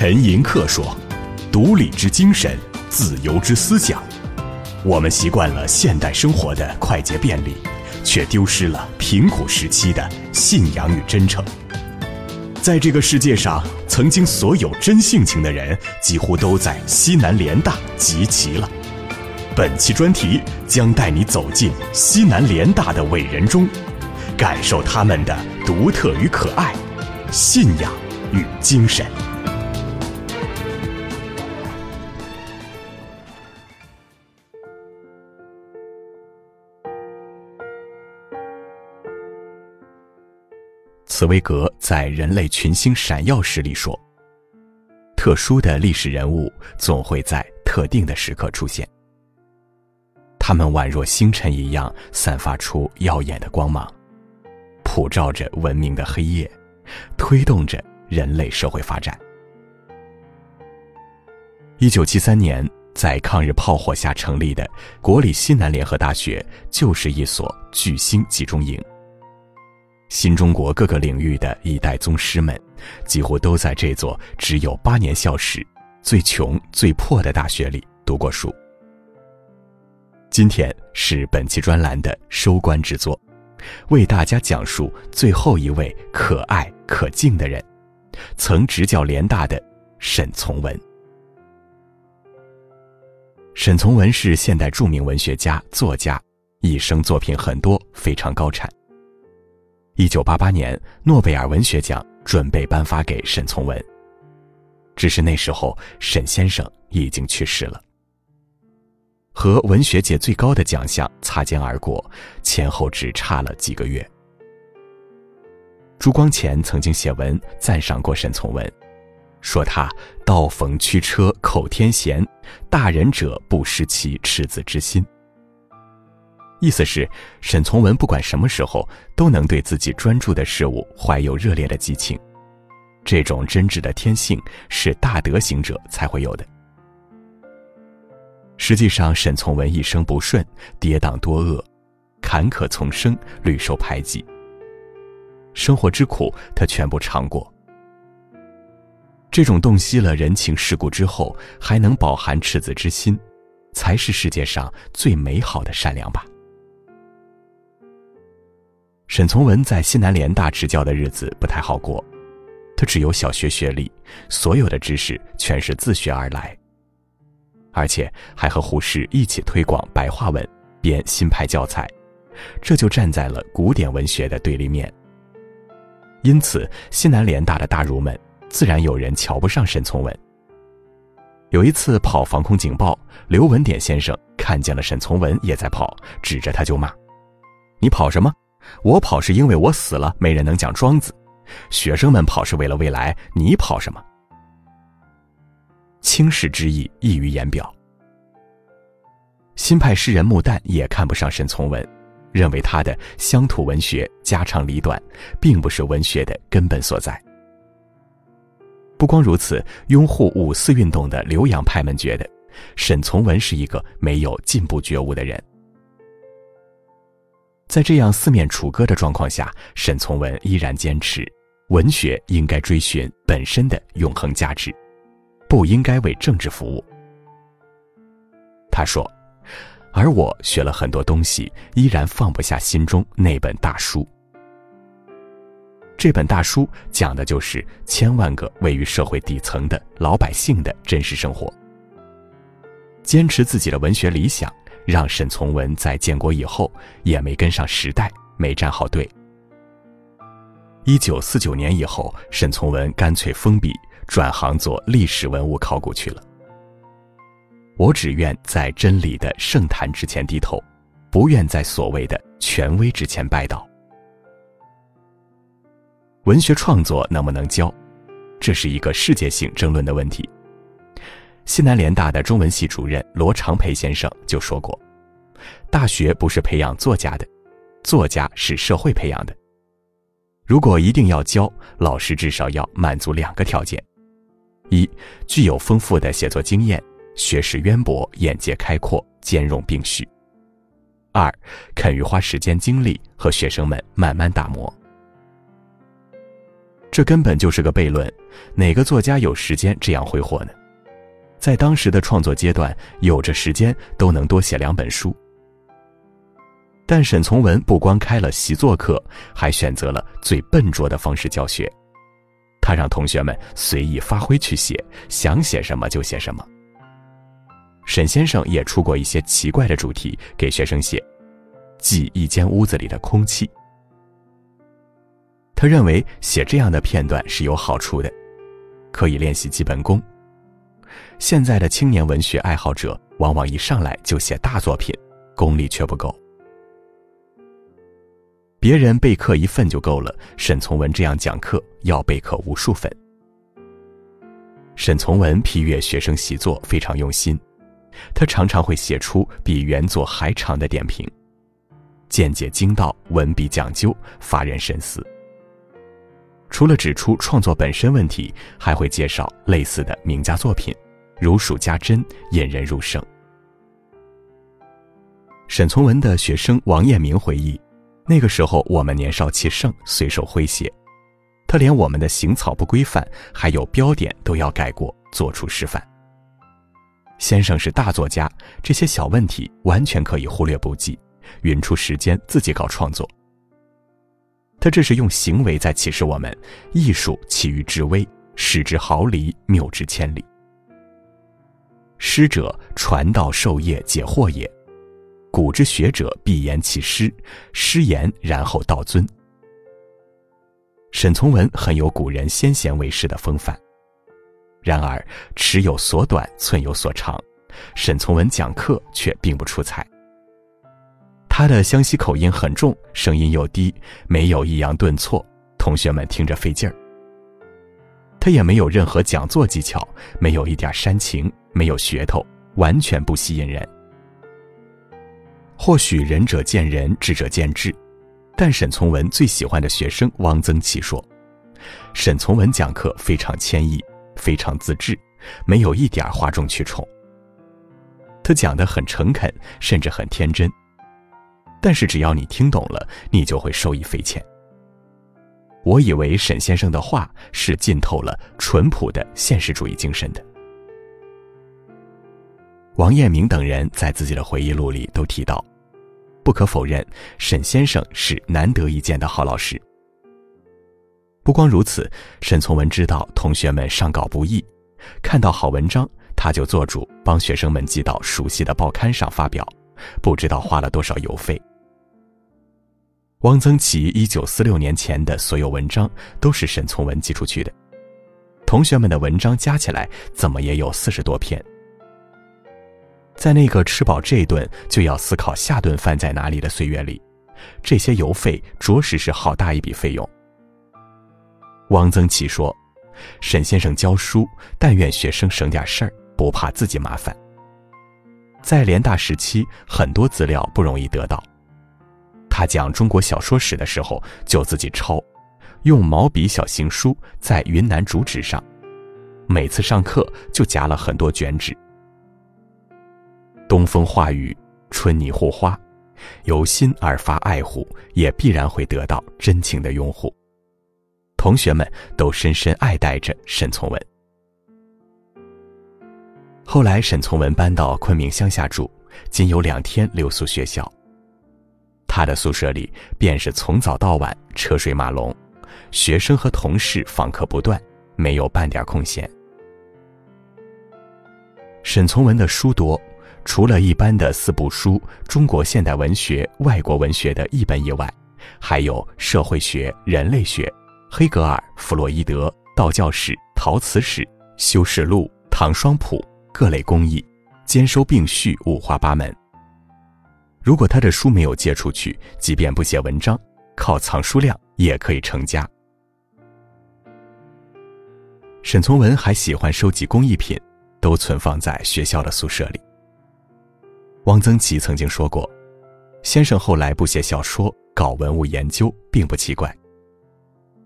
陈寅恪说：“独立之精神，自由之思想。”我们习惯了现代生活的快捷便利，却丢失了贫苦时期的信仰与真诚。在这个世界上，曾经所有真性情的人，几乎都在西南联大集齐了。本期专题将带你走进西南联大的伟人中，感受他们的独特与可爱、信仰与精神。茨威格在《人类群星闪耀时》里说：“特殊的历史人物总会在特定的时刻出现，他们宛若星辰一样，散发出耀眼的光芒，普照着文明的黑夜，推动着人类社会发展。”一九七三年，在抗日炮火下成立的国立西南联合大学，就是一所巨星集中营。新中国各个领域的一代宗师们，几乎都在这座只有八年校史、最穷最破的大学里读过书。今天是本期专栏的收官之作，为大家讲述最后一位可爱可敬的人——曾执教联大的沈从文。沈从文是现代著名文学家、作家，一生作品很多，非常高产。一九八八年，诺贝尔文学奖准备颁发给沈从文，只是那时候沈先生已经去世了。和文学界最高的奖项擦肩而过，前后只差了几个月。朱光潜曾经写文赞赏过沈从文，说他道逢驱车口天闲，大人者不失其赤子之心。意思是，沈从文不管什么时候都能对自己专注的事物怀有热烈的激情，这种真挚的天性是大德行者才会有的。实际上，沈从文一生不顺，跌宕多恶，坎坷丛生，屡受排挤。生活之苦，他全部尝过。这种洞悉了人情世故之后，还能饱含赤子之心，才是世界上最美好的善良吧。沈从文在西南联大执教的日子不太好过，他只有小学学历，所有的知识全是自学而来，而且还和胡适一起推广白话文，编新派教材，这就站在了古典文学的对立面。因此，西南联大的大儒们自然有人瞧不上沈从文。有一次跑防空警报，刘文典先生看见了沈从文也在跑，指着他就骂：“你跑什么？”我跑是因为我死了，没人能讲庄子；学生们跑是为了未来，你跑什么？轻视之意溢于言表。新派诗人穆旦也看不上沈从文，认为他的乡土文学家长里短，并不是文学的根本所在。不光如此，拥护五四运动的留洋派们觉得，沈从文是一个没有进步觉悟的人。在这样四面楚歌的状况下，沈从文依然坚持，文学应该追寻本身的永恒价值，不应该为政治服务。他说：“而我学了很多东西，依然放不下心中那本大书。这本大书讲的就是千万个位于社会底层的老百姓的真实生活。坚持自己的文学理想。”让沈从文在建国以后也没跟上时代，没站好队。一九四九年以后，沈从文干脆封笔，转行做历史文物考古去了。我只愿在真理的圣坛之前低头，不愿在所谓的权威之前拜倒。文学创作能不能教，这是一个世界性争论的问题。西南联大的中文系主任罗长培先生就说过：“大学不是培养作家的，作家是社会培养的。如果一定要教，老师至少要满足两个条件：一，具有丰富的写作经验，学识渊博，眼界开阔，兼容并蓄；二，肯于花时间精力和学生们慢慢打磨。”这根本就是个悖论。哪个作家有时间这样挥霍呢？在当时的创作阶段，有着时间都能多写两本书。但沈从文不光开了习作课，还选择了最笨拙的方式教学。他让同学们随意发挥去写，想写什么就写什么。沈先生也出过一些奇怪的主题给学生写，记一间屋子里的空气。他认为写这样的片段是有好处的，可以练习基本功。现在的青年文学爱好者往往一上来就写大作品，功力却不够。别人备课一份就够了，沈从文这样讲课要备课无数份。沈从文批阅学生习作非常用心，他常常会写出比原作还长的点评，见解精到，文笔讲究，发人深思。除了指出创作本身问题，还会介绍类似的名家作品，如数家珍，引人入胜。沈从文的学生王彦明回忆。那个时候，我们年少气盛，随手挥写，他连我们的行草不规范，还有标点都要改过，做出示范。先生是大作家，这些小问题完全可以忽略不计，匀出时间自己搞创作。他这是用行为在启示我们：艺术起于至微，失之毫厘，谬之千里。师者，传道授业解惑也。古之学者必言其师，师言然后道尊。沈从文很有古人先贤为师的风范。然而尺有所短，寸有所长，沈从文讲课却并不出彩。他的湘西口音很重，声音又低，没有抑扬顿挫，同学们听着费劲儿。他也没有任何讲座技巧，没有一点煽情，没有噱头，完全不吸引人。或许仁者见仁，智者见智，但沈从文最喜欢的学生汪曾祺说：“沈从文讲课非常谦抑，非常自制，没有一点哗众取宠。他讲得很诚恳，甚至很天真。但是只要你听懂了，你就会受益匪浅。”我以为沈先生的话是浸透了淳朴的现实主义精神的。王彦明等人在自己的回忆录里都提到。不可否认，沈先生是难得一见的好老师。不光如此，沈从文知道同学们上稿不易，看到好文章，他就做主帮学生们寄到熟悉的报刊上发表，不知道花了多少邮费。汪曾祺一九四六年前的所有文章都是沈从文寄出去的，同学们的文章加起来怎么也有四十多篇。在那个吃饱这顿就要思考下顿饭在哪里的岁月里，这些邮费着实是好大一笔费用。汪曾祺说：“沈先生教书，但愿学生省点事儿，不怕自己麻烦。”在联大时期，很多资料不容易得到。他讲中国小说史的时候，就自己抄，用毛笔小行书在云南竹纸上，每次上课就夹了很多卷纸。东风化雨，春泥护花，由心而发爱护，也必然会得到真情的拥护。同学们都深深爱戴着沈从文。后来，沈从文搬到昆明乡下住，仅有两天留宿学校。他的宿舍里便是从早到晚车水马龙，学生和同事访客不断，没有半点空闲。沈从文的书多。除了一般的四部书，中国现代文学、外国文学的译本以外，还有社会学、人类学、黑格尔、弗洛伊德、道教史、陶瓷史、修士录、唐双谱各类工艺，兼收并蓄，五花八门。如果他的书没有借出去，即便不写文章，靠藏书量也可以成家。沈从文还喜欢收集工艺品，都存放在学校的宿舍里。汪曾祺曾经说过：“先生后来不写小说，搞文物研究，并不奇怪。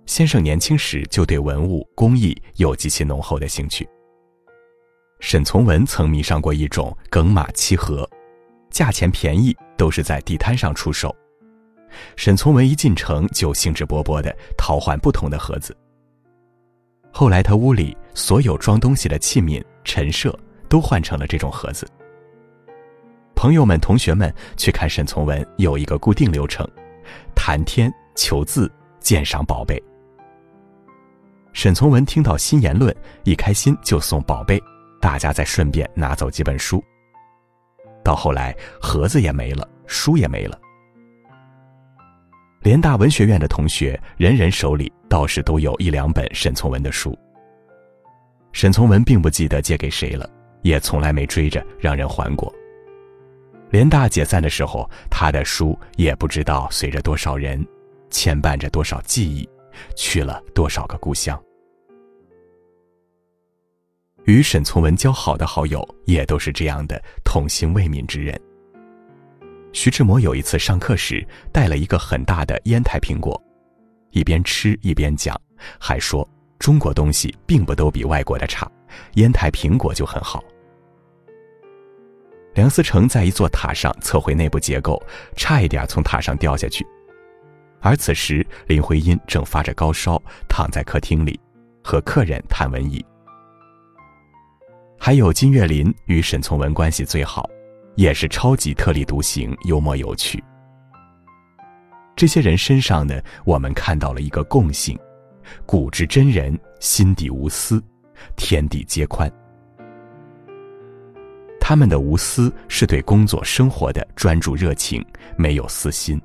先生年轻时就对文物工艺有极其浓厚的兴趣。”沈从文曾迷上过一种耿马漆盒，价钱便宜，都是在地摊上出售。沈从文一进城就兴致勃勃地淘换不同的盒子，后来他屋里所有装东西的器皿、陈设都换成了这种盒子。朋友们、同学们去看沈从文，有一个固定流程：谈天、求字、鉴赏宝贝。沈从文听到新言论，一开心就送宝贝，大家再顺便拿走几本书。到后来，盒子也没了，书也没了。联大文学院的同学，人人手里倒是都有一两本沈从文的书。沈从文并不记得借给谁了，也从来没追着让人还过。联大解散的时候，他的书也不知道随着多少人，牵绊着多少记忆，去了多少个故乡。与沈从文交好的好友，也都是这样的童心未泯之人。徐志摩有一次上课时，带了一个很大的烟台苹果，一边吃一边讲，还说中国东西并不都比外国的差，烟台苹果就很好。梁思成在一座塔上测绘内部结构，差一点从塔上掉下去。而此时林徽因正发着高烧，躺在客厅里，和客人谈文艺。还有金岳霖与沈从文关系最好，也是超级特立独行、幽默有趣。这些人身上呢，我们看到了一个共性：古之真人心底无私，天地皆宽。他们的无私是对工作生活的专注热情，没有私心。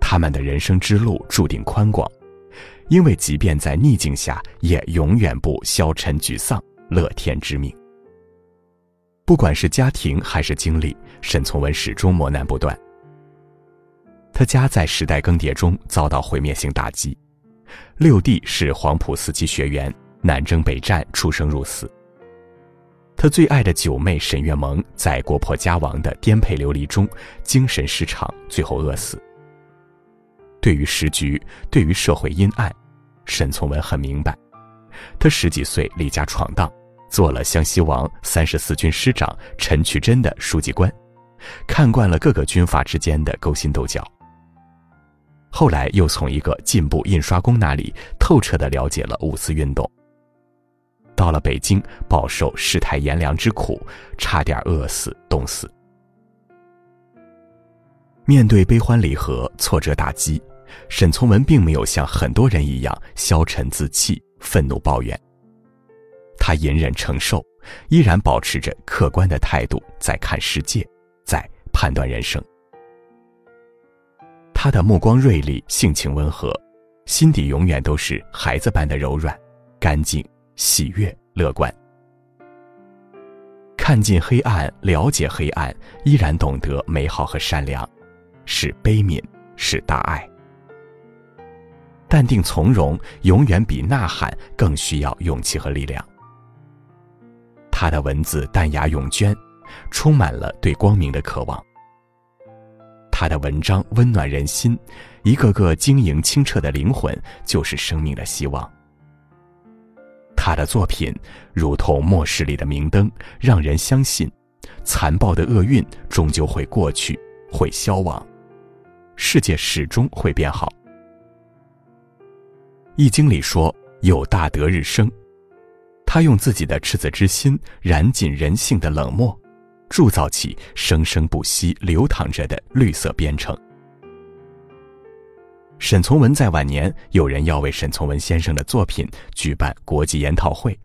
他们的人生之路注定宽广，因为即便在逆境下，也永远不消沉沮丧，乐天知命。不管是家庭还是经历，沈从文始终磨难不断。他家在时代更迭中遭到毁灭性打击，六弟是黄埔四期学员，南征北战，出生入死。他最爱的九妹沈月萌，在国破家亡的颠沛流离中，精神失常，最后饿死。对于时局，对于社会阴暗，沈从文很明白。他十几岁离家闯荡，做了湘西王三十四军师长陈渠珍的书记官，看惯了各个军阀之间的勾心斗角。后来又从一个进步印刷工那里透彻地了解了五四运动。到了北京，饱受世态炎凉之苦，差点饿死、冻死。面对悲欢离合、挫折打击，沈从文并没有像很多人一样消沉自弃、愤怒抱怨。他隐忍承受，依然保持着客观的态度，在看世界，在判断人生。他的目光锐利，性情温和，心底永远都是孩子般的柔软、干净。喜悦、乐观，看尽黑暗，了解黑暗，依然懂得美好和善良，是悲悯，是大爱。淡定从容，永远比呐喊更需要勇气和力量。他的文字淡雅永娟，充满了对光明的渴望。他的文章温暖人心，一个个晶莹清澈的灵魂，就是生命的希望。他的作品如同末世里的明灯，让人相信，残暴的厄运终究会过去，会消亡，世界始终会变好。《易经》里说：“有大德日生。”他用自己的赤子之心燃尽人性的冷漠，铸造起生生不息、流淌着的绿色边城。沈从文在晚年，有人要为沈从文先生的作品举办国际研讨会。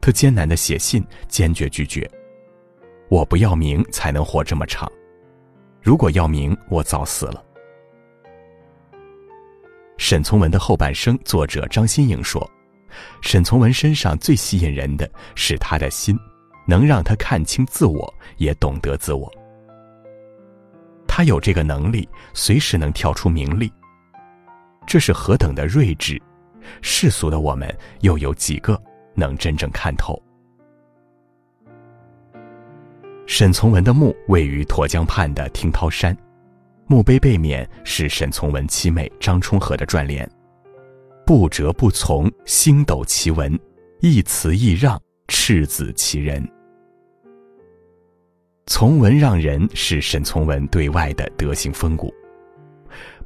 他艰难的写信，坚决拒绝：“我不要名才能活这么长，如果要名，我早死了。”沈从文的后半生，作者张新颖说：“沈从文身上最吸引人的是他的心，能让他看清自我，也懂得自我。”他有这个能力，随时能跳出名利。这是何等的睿智！世俗的我们又有几个能真正看透？沈从文的墓位于沱江畔的听涛山，墓碑背面是沈从文妻妹张充和的转联：“不折不从，星斗其文；一辞一让，赤子其人。”从文让人是沈从文对外的德行风骨。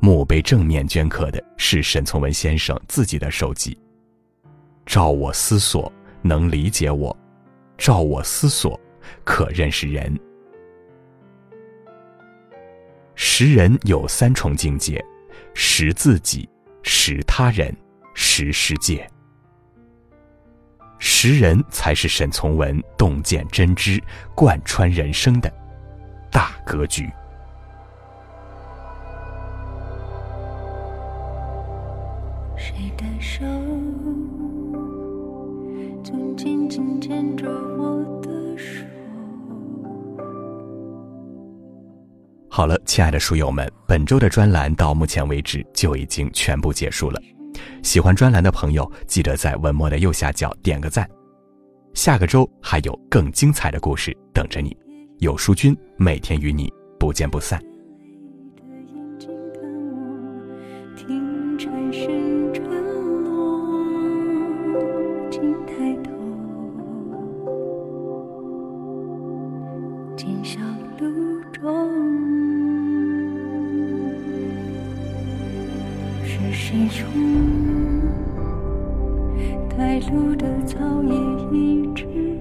墓碑正面镌刻的是沈从文先生自己的手迹。照我思索，能理解我；照我思索，可认识人。识人有三重境界：识自己、识他人、识世界。识人才是沈从文洞见真知、贯穿人生的大格局。谁的手总紧紧牵着我的手？好了，亲爱的书友们，本周的专栏到目前为止就已经全部结束了。喜欢专栏的朋友，记得在文末的右下角点个赞。下个周还有更精彩的故事等着你，有书君每天与你不见不散。谁种带路的草叶一直